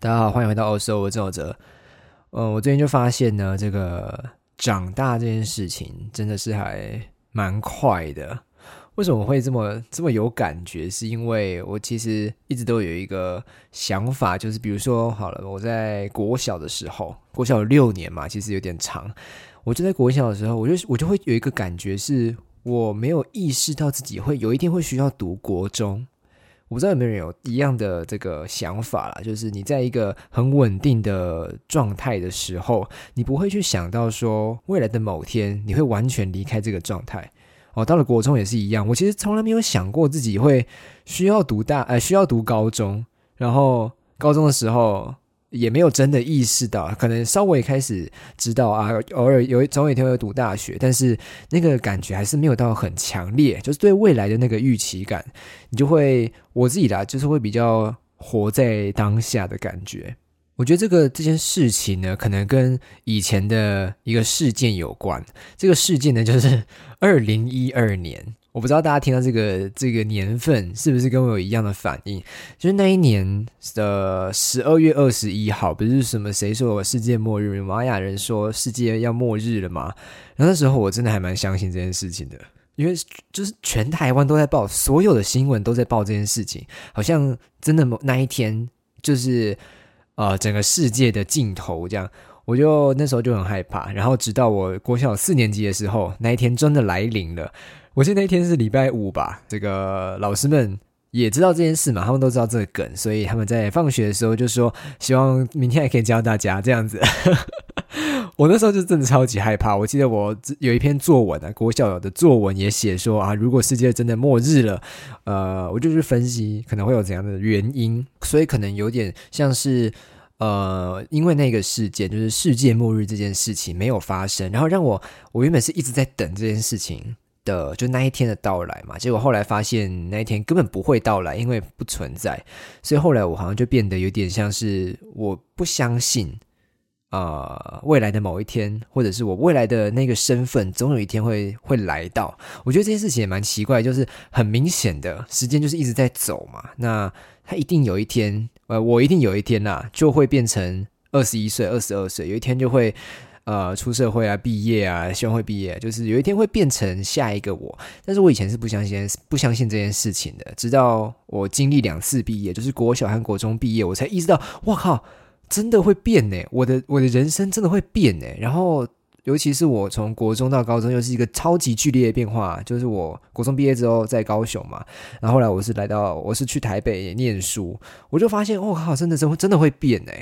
大家好，欢迎回到欧洲，我是周哲。嗯，我最近就发现呢，这个长大这件事情真的是还蛮快的。为什么会这么这么有感觉？是因为我其实一直都有一个想法，就是比如说，好了，我在国小的时候，国小有六年嘛，其实有点长。我就在国小的时候，我就我就会有一个感觉，是我没有意识到自己会有一天会需要读国中。我不知道有没有人有一样的这个想法啦，就是你在一个很稳定的状态的时候，你不会去想到说未来的某天你会完全离开这个状态。哦，到了国中也是一样，我其实从来没有想过自己会需要读大，呃，需要读高中，然后高中的时候。也没有真的意识到，可能稍微开始知道啊，偶尔有总有一天会读大学，但是那个感觉还是没有到很强烈，就是对未来的那个预期感，你就会我自己啦，就是会比较活在当下的感觉。我觉得这个这件事情呢，可能跟以前的一个事件有关。这个事件呢，就是二零一二年。我不知道大家听到这个这个年份是不是跟我有一样的反应？就是那一年的十二月二十一号，不是什么谁说世界末日，玛雅人说世界要末日了吗？然后那时候我真的还蛮相信这件事情的，因为就是全台湾都在报，所有的新闻都在报这件事情，好像真的那一天就是呃整个世界的尽头这样。我就那时候就很害怕，然后直到我国小四年级的时候，那一天真的来临了。我记得那一天是礼拜五吧，这个老师们也知道这件事嘛，他们都知道这个梗，所以他们在放学的时候就说，希望明天还可以教大家这样子。我那时候就真的超级害怕。我记得我有一篇作文啊，国小的作文也写说啊，如果世界真的末日了，呃，我就去分析可能会有怎样的原因，所以可能有点像是呃，因为那个事件就是世界末日这件事情没有发生，然后让我我原本是一直在等这件事情。的就那一天的到来嘛，结果后来发现那一天根本不会到来，因为不存在，所以后来我好像就变得有点像是我不相信啊未来的某一天，或者是我未来的那个身份总有一天会会来到。我觉得这件事情也蛮奇怪，就是很明显的时间就是一直在走嘛，那他一定有一天，呃，我一定有一天呐就会变成二十一岁、二十二岁，有一天就会。呃，出社会啊，毕业啊，希望会毕业，就是有一天会变成下一个我。但是我以前是不相信，不相信这件事情的。直到我经历两次毕业，就是国小和国中毕业，我才意识到，哇靠，真的会变呢！我的我的人生真的会变呢。然后，尤其是我从国中到高中，又是一个超级剧烈的变化。就是我国中毕业之后在高雄嘛，然后后来我是来到，我是去台北念书，我就发现，我靠，真的真真的会变呢。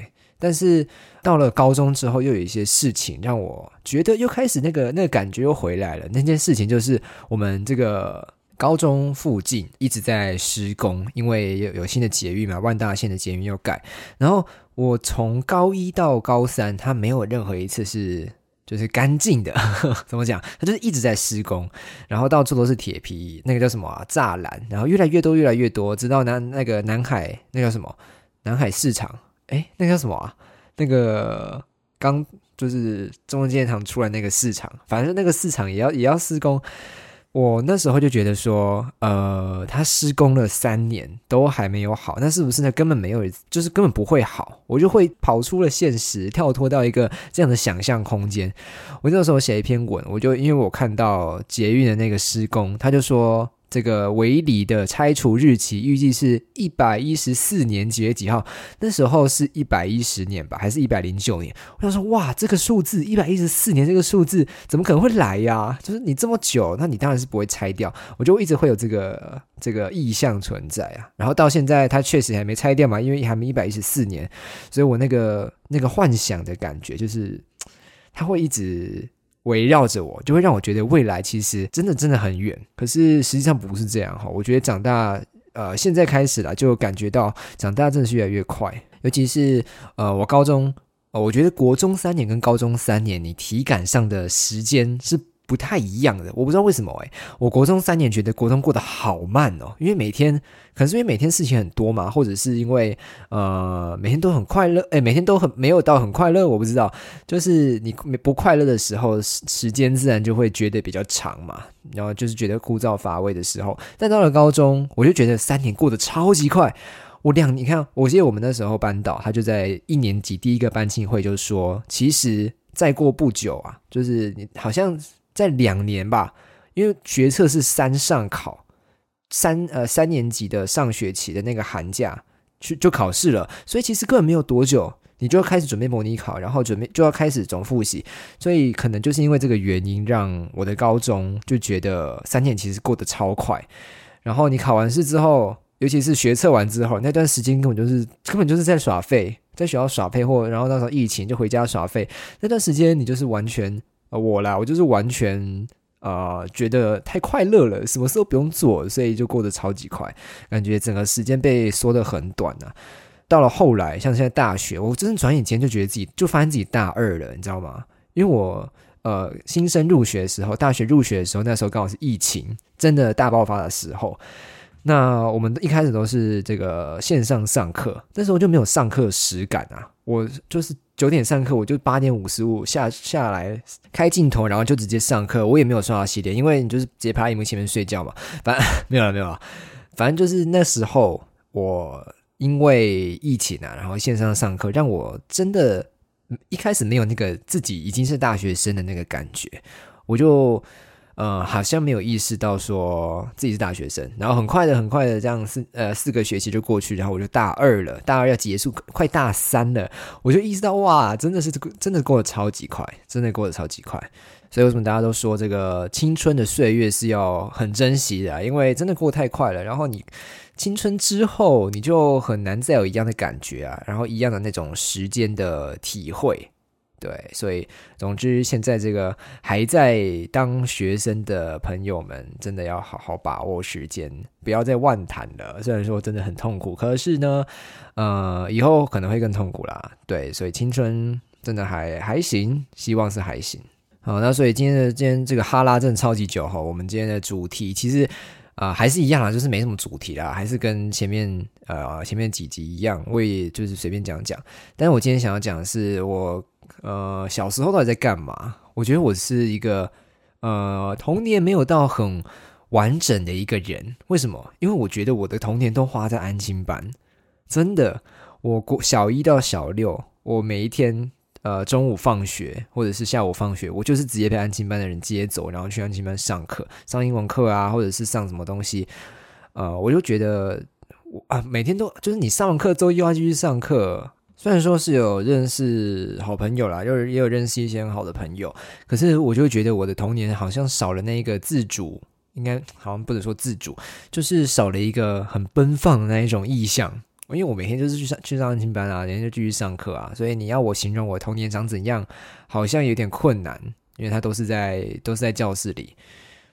但是到了高中之后，又有一些事情让我觉得又开始那个那个感觉又回来了。那件事情就是我们这个高中附近一直在施工，因为有有新的捷运嘛，万大线的捷运要改。然后我从高一到高三，它没有任何一次是就是干净的。怎么讲？它就是一直在施工，然后到处都是铁皮，那个叫什么栅栏，然后越来越多，越来越多，直到南那个南海那叫什么南海市场。哎，那叫什么啊？那个刚就是中央纪念堂出来那个市场，反正那个市场也要也要施工。我那时候就觉得说，呃，他施工了三年都还没有好，那是不是呢？根本没有，就是根本不会好。我就会跑出了现实，跳脱到一个这样的想象空间。我那时候写一篇文，我就因为我看到捷运的那个施工，他就说。这个围里的拆除日期预计是一百一十四年几月几号？那时候是一百一十年吧，还是一百零九年？我想说，哇，这个数字一百一十四年，这个数字怎么可能会来呀？就是你这么久，那你当然是不会拆掉。我就一直会有这个这个意向存在啊。然后到现在，它确实还没拆掉嘛，因为还没一百一十四年，所以我那个那个幻想的感觉，就是它会一直。围绕着我，就会让我觉得未来其实真的真的很远。可是实际上不是这样哈。我觉得长大，呃，现在开始了，就感觉到长大真的是越来越快。尤其是呃，我高中，我觉得国中三年跟高中三年，你体感上的时间是。不太一样的，我不知道为什么哎，我国中三年觉得国中过得好慢哦，因为每天可能是因为每天事情很多嘛，或者是因为呃每天都很快乐，哎，每天都很没有到很快乐，我不知道，就是你不快乐的时候，时间自然就会觉得比较长嘛，然后就是觉得枯燥乏味的时候，但到了高中，我就觉得三年过得超级快。我两，你看，我记得我们那时候班导他就在一年级第一个班庆会就说，其实再过不久啊，就是你好像在两年吧，因为学测是三上考，三呃三年级的上学期的那个寒假去就考试了，所以其实根本没有多久。你就要开始准备模拟考，然后准备就要开始总复习，所以可能就是因为这个原因，让我的高中就觉得三年其实过得超快。然后你考完试之后，尤其是学测完之后，那段时间根本就是根本就是在耍废，在学校耍废，或然后那时候疫情就回家耍废。那段时间你就是完全呃我啦，我就是完全呃觉得太快乐了，什么事都不用做，所以就过得超级快，感觉整个时间被缩得很短啊。到了后来，像现在大学，我真的转眼间就觉得自己就发现自己大二了，你知道吗？因为我呃新生入学的时候，大学入学的时候，那时候刚好是疫情真的大爆发的时候。那我们一开始都是这个线上上课，那时候就没有上课实感啊。我就是九点上课，我就八点五十五下下来开镜头，然后就直接上课。我也没有刷到洗脸，因为你就是直接趴在荧幕前面睡觉嘛。反正 没有了，没有了。反正就是那时候我。因为疫情啊，然后线上上课，让我真的一开始没有那个自己已经是大学生的那个感觉，我就呃好像没有意识到说自己是大学生，然后很快的很快的这样四呃四个学期就过去，然后我就大二了，大二要结束，快大三了，我就意识到哇，真的是这个真的过得超级快，真的过得超级快。所以为什么大家都说这个青春的岁月是要很珍惜的？因为真的过太快了。然后你青春之后，你就很难再有一样的感觉啊，然后一样的那种时间的体会。对，所以总之，现在这个还在当学生的朋友们，真的要好好把握时间，不要再妄谈了。虽然说真的很痛苦，可是呢，呃，以后可能会更痛苦啦。对，所以青春真的还还行，希望是还行。好，那所以今天的今天这个哈拉真的超级久哈。我们今天的主题其实啊还是一样啊，就是没什么主题啦，还是跟前面呃前面几集一样，我也就是随便讲讲。但是我今天想要讲的是我呃小时候到底在干嘛？我觉得我是一个呃童年没有到很完整的一个人。为什么？因为我觉得我的童年都花在安心班，真的，我国小一到小六，我每一天。呃，中午放学或者是下午放学，我就是直接被安亲班的人接走，然后去安亲班上课，上英文课啊，或者是上什么东西。呃，我就觉得我啊，每天都就是你上完课之后又要继续上课。虽然说是有认识好朋友啦，又也有认识一些很好的朋友，可是我就觉得我的童年好像少了那一个自主，应该好像不能说自主，就是少了一个很奔放的那一种意向。因为我每天就是去上去上安心班啊，然后就继续上课啊，所以你要我形容我童年长怎样，好像有点困难，因为他都是在都是在教室里。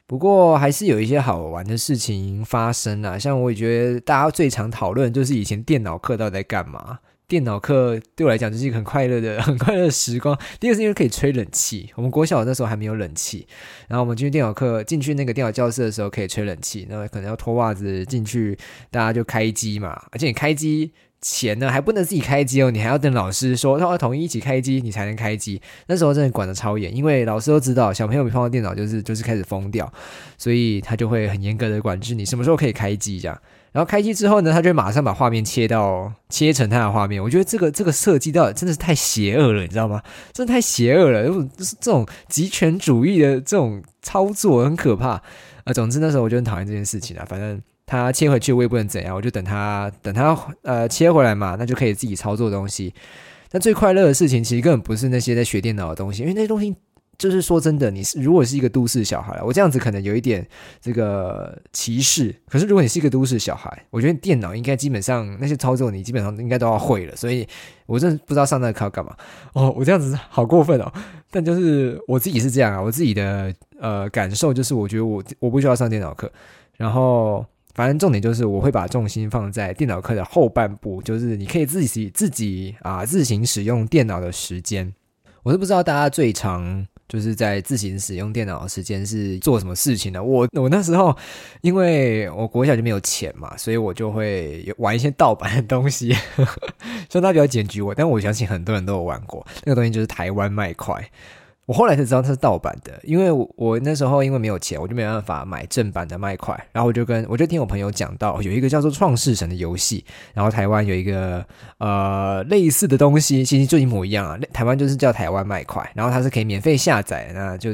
不过还是有一些好玩的事情发生啊，像我也觉得大家最常讨论就是以前电脑课到底在干嘛。电脑课对我来讲就是一个很快乐的、很快乐的时光。第二个是因为可以吹冷气，我们国小那时候还没有冷气，然后我们进去电脑课，进去那个电脑教室的时候可以吹冷气，那可能要脱袜子进去，大家就开机嘛。而且你开机前呢，还不能自己开机哦，你还要等老师说他要统一一起开机，你才能开机。那时候真的管的超严，因为老师都知道小朋友没碰到电脑就是就是开始疯掉，所以他就会很严格的管制你什么时候可以开机这样。然后开机之后呢，他就马上把画面切到切成他的画面。我觉得这个这个设计到真的是太邪恶了，你知道吗？真的太邪恶了，就是这种极权主义的这种操作很可怕啊。总之那时候我就很讨厌这件事情啊。反正他切回去我也不能怎样，我就等他等他呃切回来嘛，那就可以自己操作东西。但最快乐的事情其实根本不是那些在学电脑的东西，因为那些东西。就是说真的，你是如果是一个都市小孩，我这样子可能有一点这个歧视。可是如果你是一个都市小孩，我觉得电脑应该基本上那些操作你基本上应该都要会了。所以我真的不知道上那个课干嘛。哦，我这样子好过分哦。但就是我自己是这样啊，我自己的呃感受就是，我觉得我我不需要上电脑课。然后反正重点就是我会把重心放在电脑课的后半部，就是你可以自己自己啊自行使用电脑的时间。我是不知道大家最常。就是在自行使用电脑的时间是做什么事情呢？我我那时候因为我国小就没有钱嘛，所以我就会玩一些盗版的东西，所以他比较检举我。但我相信很多人都有玩过那个东西，就是台湾麦块。我后来才知道它是盗版的，因为我我那时候因为没有钱，我就没办法买正版的麦块。然后我就跟我就听我朋友讲到，有一个叫做《创世神》的游戏，然后台湾有一个呃类似的东西，其实就一模一样啊。台湾就是叫台湾麦块，然后它是可以免费下载，那就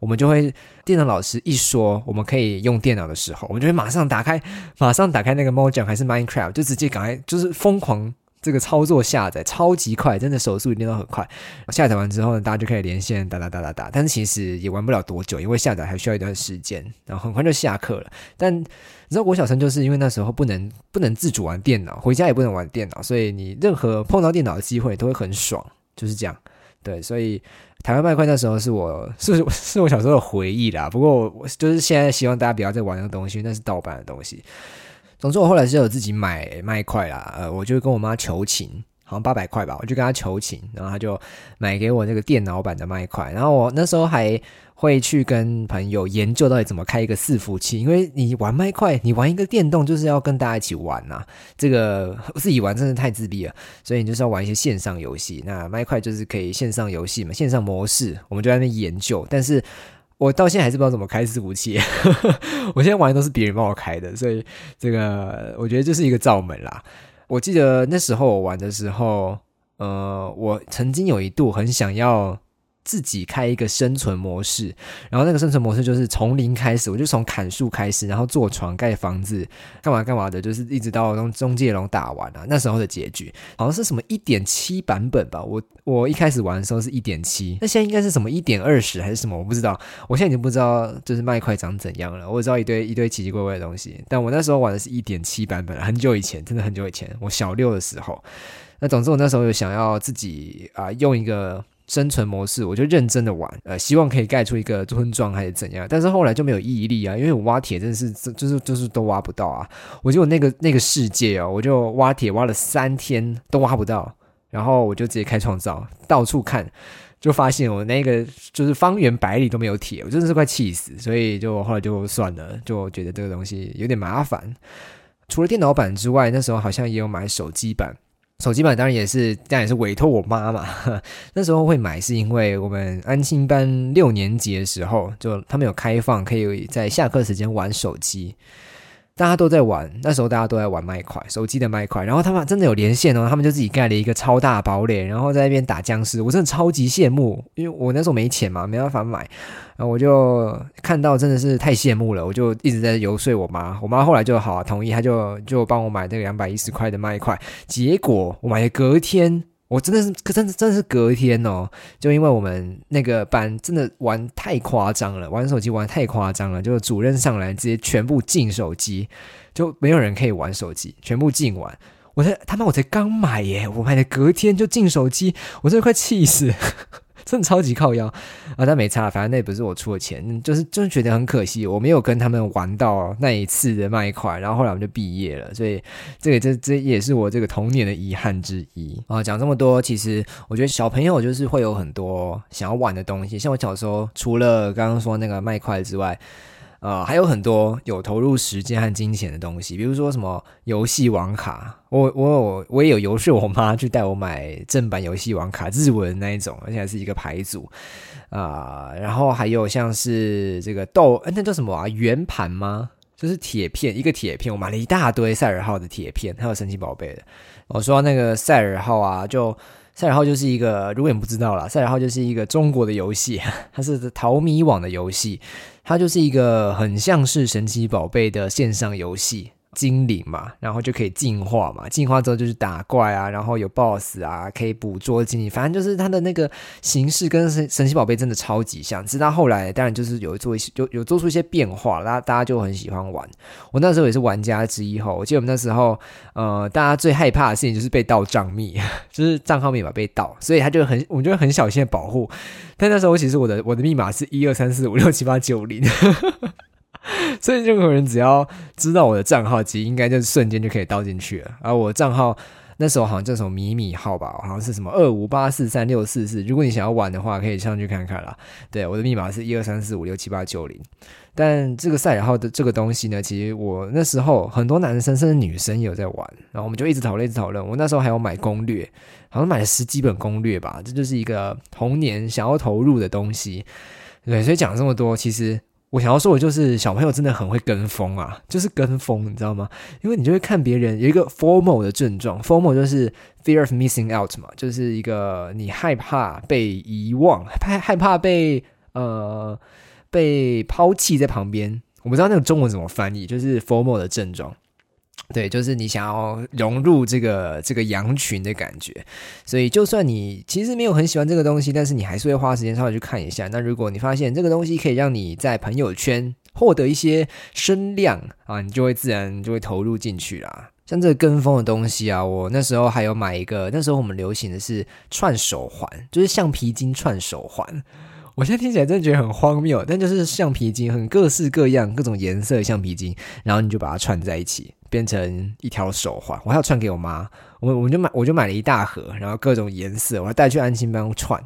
我们就会电脑老师一说我们可以用电脑的时候，我们就会马上打开，马上打开那个 Mojang 还是 Minecraft，就直接赶快就是疯狂。这个操作下载超级快，真的手速一定都很快。下载完之后呢，大家就可以连线打打打打打。但是其实也玩不了多久，因为下载还需要一段时间，然后很快就下课了。但你知道，我小生就是因为那时候不能不能自主玩电脑，回家也不能玩电脑，所以你任何碰到电脑的机会都会很爽，就是这样。对，所以台湾麦块那时候是我是是我小时候的回忆啦。不过我就是现在希望大家不要再玩那个东西，那是盗版的东西。总之，我后来是有自己买麦块啦，呃，我就跟我妈求情，好像八百块吧，我就跟她求情，然后她就买给我那个电脑版的麦块，然后我那时候还会去跟朋友研究到底怎么开一个伺服器，因为你玩麦块，你玩一个电动就是要跟大家一起玩呐，这个自己玩真的太自闭了，所以你就是要玩一些线上游戏，那麦块就是可以线上游戏嘛，线上模式，我们就在那边研究，但是。我到现在还是不知道怎么开伺服器，我现在玩的都是别人帮我开的，所以这个我觉得这是一个罩门啦。我记得那时候我玩的时候，呃，我曾经有一度很想要。自己开一个生存模式，然后那个生存模式就是从零开始，我就从砍树开始，然后做床、盖房子、干嘛干嘛的，就是一直到中中介龙打完了。那时候的结局好像是什么一点七版本吧？我我一开始玩的时候是一点七，那现在应该是什么一点二十还是什么？我不知道，我现在已经不知道就是麦块长怎样了。我知道一堆一堆奇奇怪怪的东西，但我那时候玩的是一点七版本，很久以前，真的很久以前，我小六的时候。那总之我那时候有想要自己啊用一个。生存模式，我就认真的玩，呃，希望可以盖出一个村庄还是怎样，但是后来就没有毅力啊，因为我挖铁真的是，就是就是都挖不到啊。我就那个那个世界哦，我就挖铁挖了三天都挖不到，然后我就直接开创造，到处看，就发现我那个就是方圆百里都没有铁，我真的是快气死，所以就后来就算了，就觉得这个东西有点麻烦。除了电脑版之外，那时候好像也有买手机版。手机版当然也是，当然也是委托我妈嘛。那时候会买，是因为我们安心班六年级的时候，就他们有开放，可以在下课时间玩手机。大家都在玩，那时候大家都在玩麦块，手机的麦块。然后他们真的有连线哦，他们就自己盖了一个超大堡垒，然后在那边打僵尸。我真的超级羡慕，因为我那时候没钱嘛，没办法买。然后我就看到真的是太羡慕了，我就一直在游说我妈。我妈后来就好同意，她就就帮我买那个两百一十块的麦块。结果我买的隔天。我真的是，可真的真的是隔天哦，就因为我们那个班真的玩太夸张了，玩手机玩太夸张了，就主任上来直接全部禁手机，就没有人可以玩手机，全部禁玩。我才他妈我才刚买耶，我买的隔天就禁手机，我真的快气死。真的超级靠腰啊！但没差，反正那也不是我出的钱，就是就是觉得很可惜，我没有跟他们玩到那一次的麦块，然后后来我们就毕业了，所以这个这这也是我这个童年的遗憾之一啊！讲这么多，其实我觉得小朋友就是会有很多想要玩的东西，像我小时候除了刚刚说那个麦块之外。呃，还有很多有投入时间和金钱的东西，比如说什么游戏网卡，我我有我也有游说我妈去带我买正版游戏网卡，日文那一种，而且还是一个牌组啊。然后还有像是这个豆，那叫什么啊？圆盘吗？就是铁片，一个铁片，我买了一大堆赛尔号的铁片，还有神奇宝贝的。我说那个赛尔号啊，就。赛尔号就是一个，如果你不知道啦，赛尔号就是一个中国的游戏，它是淘米网的游戏，它就是一个很像是神奇宝贝的线上游戏。精灵嘛，然后就可以进化嘛，进化之后就是打怪啊，然后有 BOSS 啊，可以捕捉精灵，反正就是它的那个形式跟神神奇宝贝真的超级像。直到后来，当然就是有做一些，有有做出一些变化，大家大家就很喜欢玩。我那时候也是玩家之一哈，我记得我们那时候，呃，大家最害怕的事情就是被盗账密，就是账号密码被盗，所以他就很，我们就很小心的保护。但那时候其实我的我的密码是一二三四五六七八九零。所以任何人只要知道我的账号，其实应该就瞬间就可以盗进去了。而我账号那时候好像叫什么米米号吧，好像是什么二五八四三六四四。如果你想要玩的话，可以上去看看啦。对，我的密码是一二三四五六七八九零。但这个赛尔号的这个东西呢，其实我那时候很多男生甚至女生也有在玩，然后我们就一直讨论，一直讨论。我那时候还有买攻略，好像买了十几本攻略吧。这就是一个童年想要投入的东西。对，所以讲这么多，其实。我想要说，我就是小朋友真的很会跟风啊，就是跟风，你知道吗？因为你就会看别人有一个 formal 的症状，formal 就是 fear of missing out 嘛，就是一个你害怕被遗忘，害害怕被呃被抛弃在旁边。我不知道那个中文怎么翻译，就是 formal 的症状。对，就是你想要融入这个这个羊群的感觉，所以就算你其实没有很喜欢这个东西，但是你还是会花时间稍微去看一下。那如果你发现这个东西可以让你在朋友圈获得一些声量啊，你就会自然就会投入进去啦。像这个跟风的东西啊，我那时候还有买一个，那时候我们流行的是串手环，就是橡皮筋串手环。我现在听起来真的觉得很荒谬，但就是橡皮筋，很各式各样、各种颜色的橡皮筋，然后你就把它串在一起。变成一条手环，我还要串给我妈，我我就买我就买了一大盒，然后各种颜色，我还带去安心班串。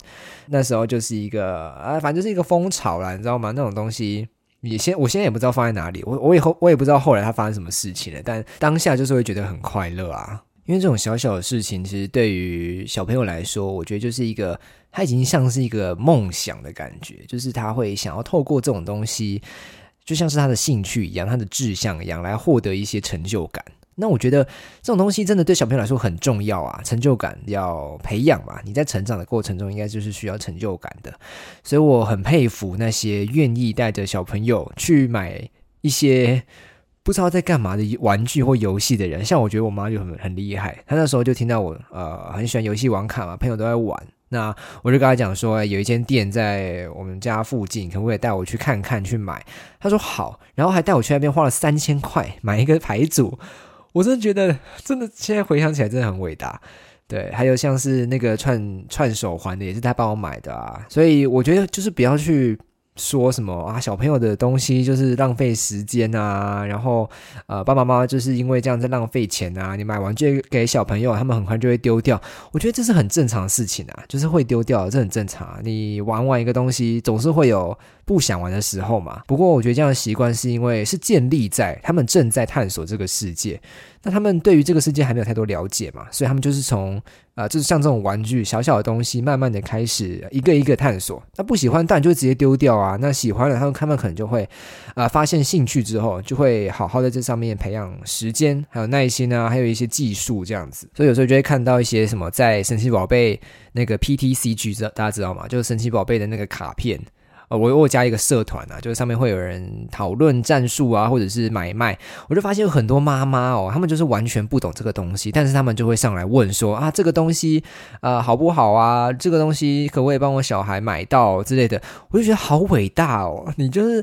那时候就是一个啊，反正就是一个风潮啦，你知道吗？那种东西，你先我现在也不知道放在哪里，我我以后我也不知道后来它发生什么事情了。但当下就是会觉得很快乐啊，因为这种小小的事情，其实对于小朋友来说，我觉得就是一个，他已经像是一个梦想的感觉，就是他会想要透过这种东西。就像是他的兴趣一样，他的志向一样，来获得一些成就感。那我觉得这种东西真的对小朋友来说很重要啊，成就感要培养嘛。你在成长的过程中，应该就是需要成就感的。所以我很佩服那些愿意带着小朋友去买一些不知道在干嘛的玩具或游戏的人。像我觉得我妈就很很厉害，她那时候就听到我呃很喜欢游戏王卡嘛，朋友都在玩。那我就跟他讲说，有一间店在我们家附近，可不可以带我去看看去买？他说好，然后还带我去那边花了三千块买一个牌组。我真的觉得，真的现在回想起来真的很伟大。对，还有像是那个串串手环的，也是他帮我买的啊。所以我觉得就是不要去。说什么啊？小朋友的东西就是浪费时间啊，然后呃，爸爸妈妈就是因为这样在浪费钱啊。你买玩具给小朋友，他们很快就会丢掉。我觉得这是很正常的事情啊，就是会丢掉，这很正常。你玩完一个东西，总是会有不想玩的时候嘛。不过我觉得这样的习惯是因为是建立在他们正在探索这个世界。那他们对于这个世界还没有太多了解嘛，所以他们就是从啊，就是像这种玩具小小的东西，慢慢的开始一个一个探索。那不喜欢但就直接丢掉啊。那喜欢了，他们他们可能就会啊，发现兴趣之后，就会好好在这上面培养时间，还有耐心啊，还有一些技术这样子。所以有时候就会看到一些什么在神奇宝贝那个 PTCG，知道大家知道吗？就是神奇宝贝的那个卡片。呃，我我加一个社团啊，就是上面会有人讨论战术啊，或者是买卖。我就发现有很多妈妈哦，他们就是完全不懂这个东西，但是他们就会上来问说啊，这个东西呃好不好啊？这个东西可不可以帮我小孩买到之类的？我就觉得好伟大哦！你就是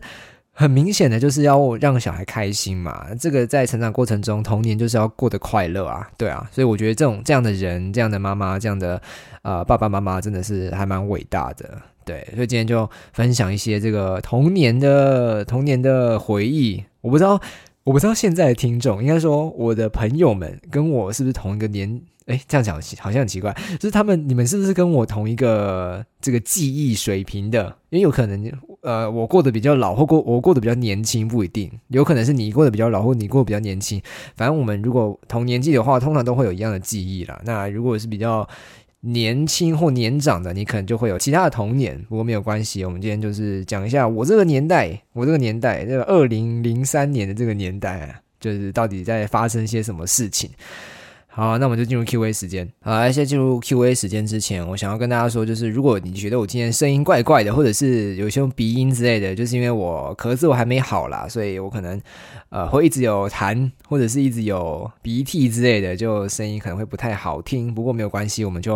很明显的就是要让小孩开心嘛。这个在成长过程中，童年就是要过得快乐啊，对啊。所以我觉得这种这样的人，这样的妈妈，这样的呃爸爸妈妈，真的是还蛮伟大的。对，所以今天就分享一些这个童年的童年的回忆。我不知道，我不知道现在的听众，应该说我的朋友们跟我是不是同一个年？哎，这样讲好像很奇怪，就是他们你们是不是跟我同一个这个记忆水平的？因为有可能，呃，我过得比较老，或过我过得比较年轻，不一定。有可能是你过得比较老，或你过得比较年轻。反正我们如果同年纪的话，通常都会有一样的记忆啦。那如果是比较年轻或年长的，你可能就会有其他的童年，不过没有关系。我们今天就是讲一下我这个年代，我这个年代，这个二零零三年的这个年代啊，就是到底在发生些什么事情。好，那我们就进入 Q&A 时间。好，现在进入 Q&A 时间之前，我想要跟大家说，就是如果你觉得我今天声音怪怪的，或者是有些鼻音之类的，就是因为我咳嗽还没好啦，所以我可能呃会一直有痰，或者是一直有鼻涕之类的，就声音可能会不太好听。不过没有关系，我们就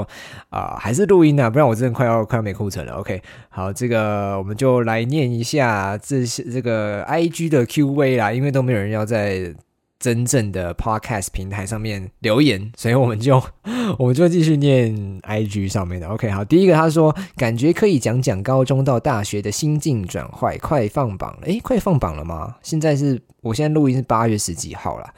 啊还是录音啊，不然我真的快要快要没库存了。OK，好，这个我们就来念一下这些这个 IG 的 Q&A 啦，因为都没有人要在。真正的 podcast 平台上面留言，所以我们就 我们就继续念 IG 上面的。OK，好，第一个他说感觉可以讲讲高中到大学的心境转换，快放榜了，诶，快放榜了吗？现在是我现在录音是八月十几号了。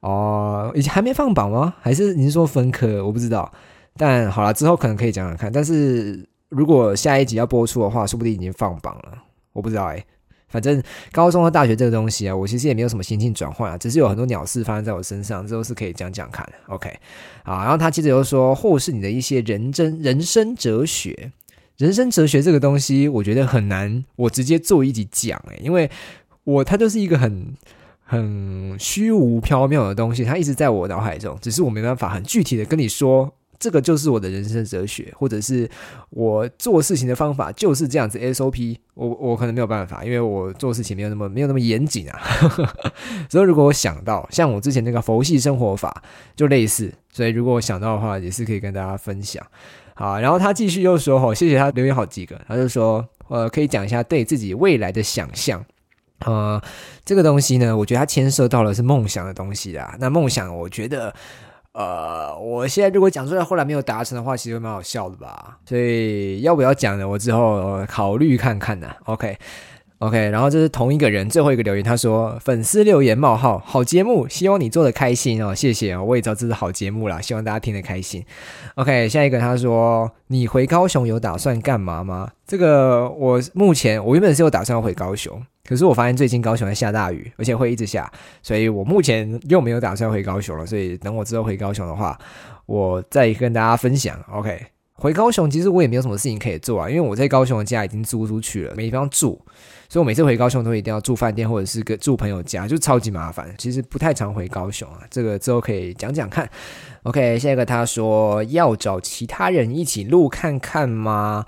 哦，已经还没放榜吗？还是你是说分科？我不知道。但好了，之后可能可以讲讲看。但是如果下一集要播出的话，说不定已经放榜了。我不知道哎。反正高中和大学这个东西啊，我其实也没有什么心境转换啊，只是有很多鸟事发生在我身上，这都是可以讲讲看。OK，啊，然后他接着又说，或是你的一些人真人生哲学，人生哲学这个东西，我觉得很难，我直接做一集讲诶，因为我它就是一个很很虚无缥缈的东西，它一直在我脑海中，只是我没办法很具体的跟你说。这个就是我的人生哲学，或者是我做事情的方法就是这样子 SOP。我我可能没有办法，因为我做事情没有那么没有那么严谨啊。所以如果我想到像我之前那个佛系生活法就类似，所以如果我想到的话，也是可以跟大家分享。好，然后他继续又说：“哈，谢谢他留言好几个。”他就说：“呃，可以讲一下对自己未来的想象。呃，这个东西呢，我觉得它牵涉到了是梦想的东西啊。那梦想，我觉得。”呃，我现在如果讲出来，后来没有达成的话，其实蛮好笑的吧？所以要不要讲呢？我之后考虑看看呢。OK，OK，然后这是同一个人最后一个留言，他说粉丝留言冒号好节目，希望你做的开心哦，谢谢哦，我也知道这是好节目啦，希望大家听得开心。OK，下一个他说你回高雄有打算干嘛吗？这个我目前我原本是有打算要回高雄。可是我发现最近高雄在下大雨，而且会一直下，所以我目前又没有打算回高雄了。所以等我之后回高雄的话，我再跟大家分享。OK，回高雄其实我也没有什么事情可以做啊，因为我在高雄的家已经租出去了，没地方住，所以我每次回高雄都一定要住饭店或者是个住朋友家，就超级麻烦。其实不太常回高雄啊，这个之后可以讲讲看。OK，下一个他说要找其他人一起录看看吗？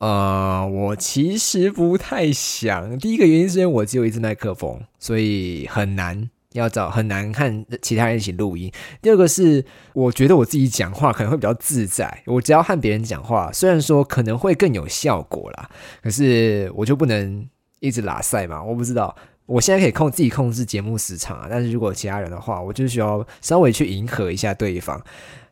呃，我其实不太想。第一个原因是因为我只有一支麦克风，所以很难要找，很难和其他人一起录音。第二个是，我觉得我自己讲话可能会比较自在，我只要和别人讲话，虽然说可能会更有效果啦，可是我就不能一直拉塞嘛。我不知道，我现在可以控自己控制节目时长啊，但是如果其他人的话，我就需要稍微去迎合一下对方。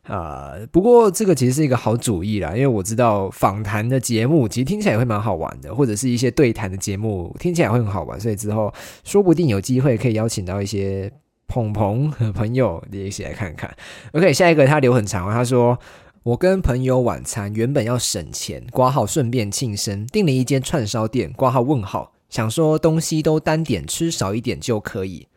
啊，不过这个其实是一个好主意啦，因为我知道访谈的节目其实听起来也会蛮好玩的，或者是一些对谈的节目听起来会很好玩，所以之后说不定有机会可以邀请到一些捧捧和朋友一起来看看。OK，下一个他留很长，他说我跟朋友晚餐原本要省钱，挂号顺便庆生，订了一间串烧店，挂号问号，想说东西都单点吃少一点就可以。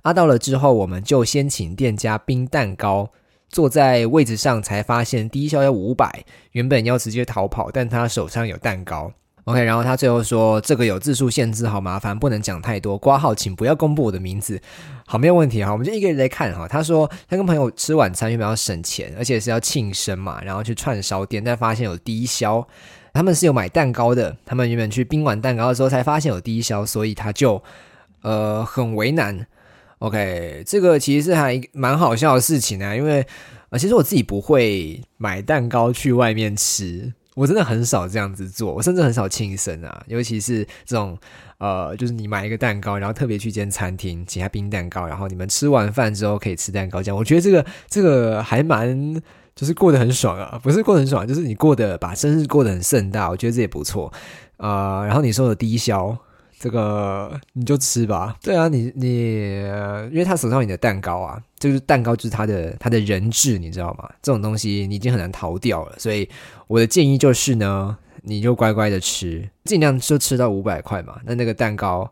啊，到了之后我们就先请店家冰蛋糕。坐在位置上才发现低消要五百，原本要直接逃跑，但他手上有蛋糕。OK，然后他最后说这个有字数限制，好麻烦，不能讲太多。挂号，请不要公布我的名字。好，没有问题哈，我们就一个人来看哈。他说他跟朋友吃晚餐，原本要省钱，而且是要庆生嘛，然后去串烧店，但发现有低消，他们是有买蛋糕的。他们原本去冰完蛋糕的时候才发现有低消，所以他就呃很为难。OK，这个其实是还蛮好笑的事情啊，因为呃，其实我自己不会买蛋糕去外面吃，我真的很少这样子做，我甚至很少庆生啊，尤其是这种呃，就是你买一个蛋糕，然后特别去间餐厅请他冰蛋糕，然后你们吃完饭之后可以吃蛋糕，这样我觉得这个这个还蛮就是过得很爽啊，不是过得很爽，就是你过得把生日过得很盛大，我觉得这也不错啊。然后你说的低消。这个你就吃吧。对啊，你你，因为他手上你的蛋糕啊，就是蛋糕就是他的他的人质，你知道吗？这种东西你已经很难逃掉了。所以我的建议就是呢，你就乖乖的吃，尽量就吃到五百块嘛。那那个蛋糕，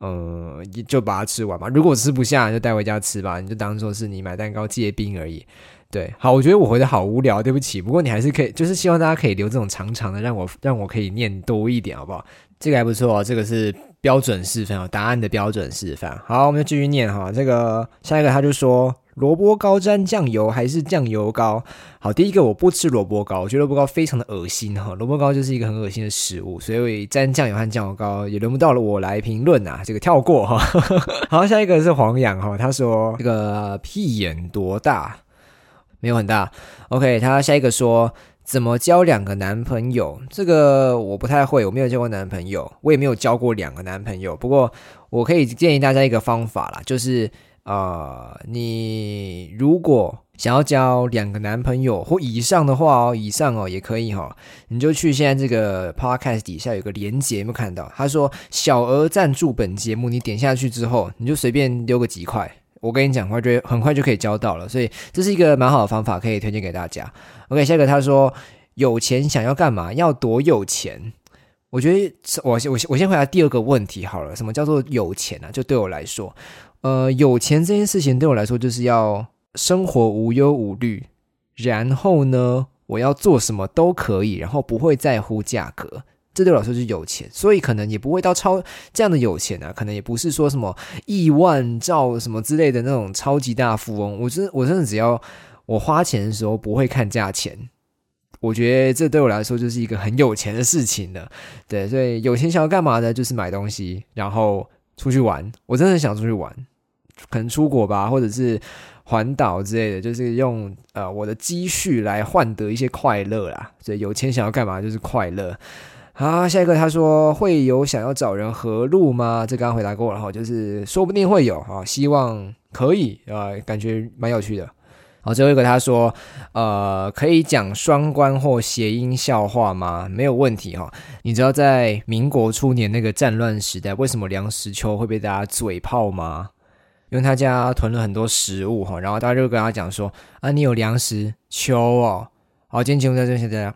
嗯，就把它吃完嘛。如果吃不下，就带回家吃吧。你就当做是你买蛋糕借兵而已。对，好，我觉得我回的好无聊，对不起。不过你还是可以，就是希望大家可以留这种长长的，让我让我可以念多一点，好不好？这个还不错，哦这个是标准示范哦，答案的标准示范。好，我们就继续念哈。这个下一个他就说，萝卜糕沾酱油还是酱油膏？好，第一个我不吃萝卜糕，我觉得萝卜糕非常的恶心哈。萝卜糕就是一个很恶心的食物，所以沾酱油和酱油膏也轮不到了我来评论啊。这个跳过哈。好，下一个是黄洋哈，他说这个屁眼多大？没有很大。OK，他下一个说。怎么交两个男朋友？这个我不太会，我没有交过男朋友，我也没有交过两个男朋友。不过我可以建议大家一个方法啦，就是呃，你如果想要交两个男朋友或以上的话哦，以上哦也可以哈，你就去现在这个 podcast 底下有个连接，有没有看到？他说小额赞助本节目，你点下去之后，你就随便丢个几块。我跟你讲话，就很快就可以交到了，所以这是一个蛮好的方法，可以推荐给大家。OK，下一个他说有钱想要干嘛？要多有钱？我觉得我我我先回答第二个问题好了。什么叫做有钱呢？就对我来说，呃，有钱这件事情对我来说就是要生活无忧无虑，然后呢，我要做什么都可以，然后不会在乎价格。这对我来说是有钱，所以可能也不会到超这样的有钱啊，可能也不是说什么亿万兆什么之类的那种超级大富翁。我真我真的只要我花钱的时候不会看价钱，我觉得这对我来说就是一个很有钱的事情了。对，所以有钱想要干嘛呢？就是买东西，然后出去玩。我真的想出去玩，可能出国吧，或者是环岛之类的，就是用呃我的积蓄来换得一些快乐啦。所以有钱想要干嘛？就是快乐。好，下一个他说会有想要找人合录吗？这刚刚回答过了哈，就是说不定会有啊，希望可以啊，感觉蛮有趣的。好，最后一个他说，呃，可以讲双关或谐音笑话吗？没有问题哈。你知道在民国初年那个战乱时代，为什么梁实秋会被大家嘴炮吗？因为他家囤了很多食物哈，然后大家就跟他讲说啊，你有粮食秋哦。好，今天节目到这，谢谢大家。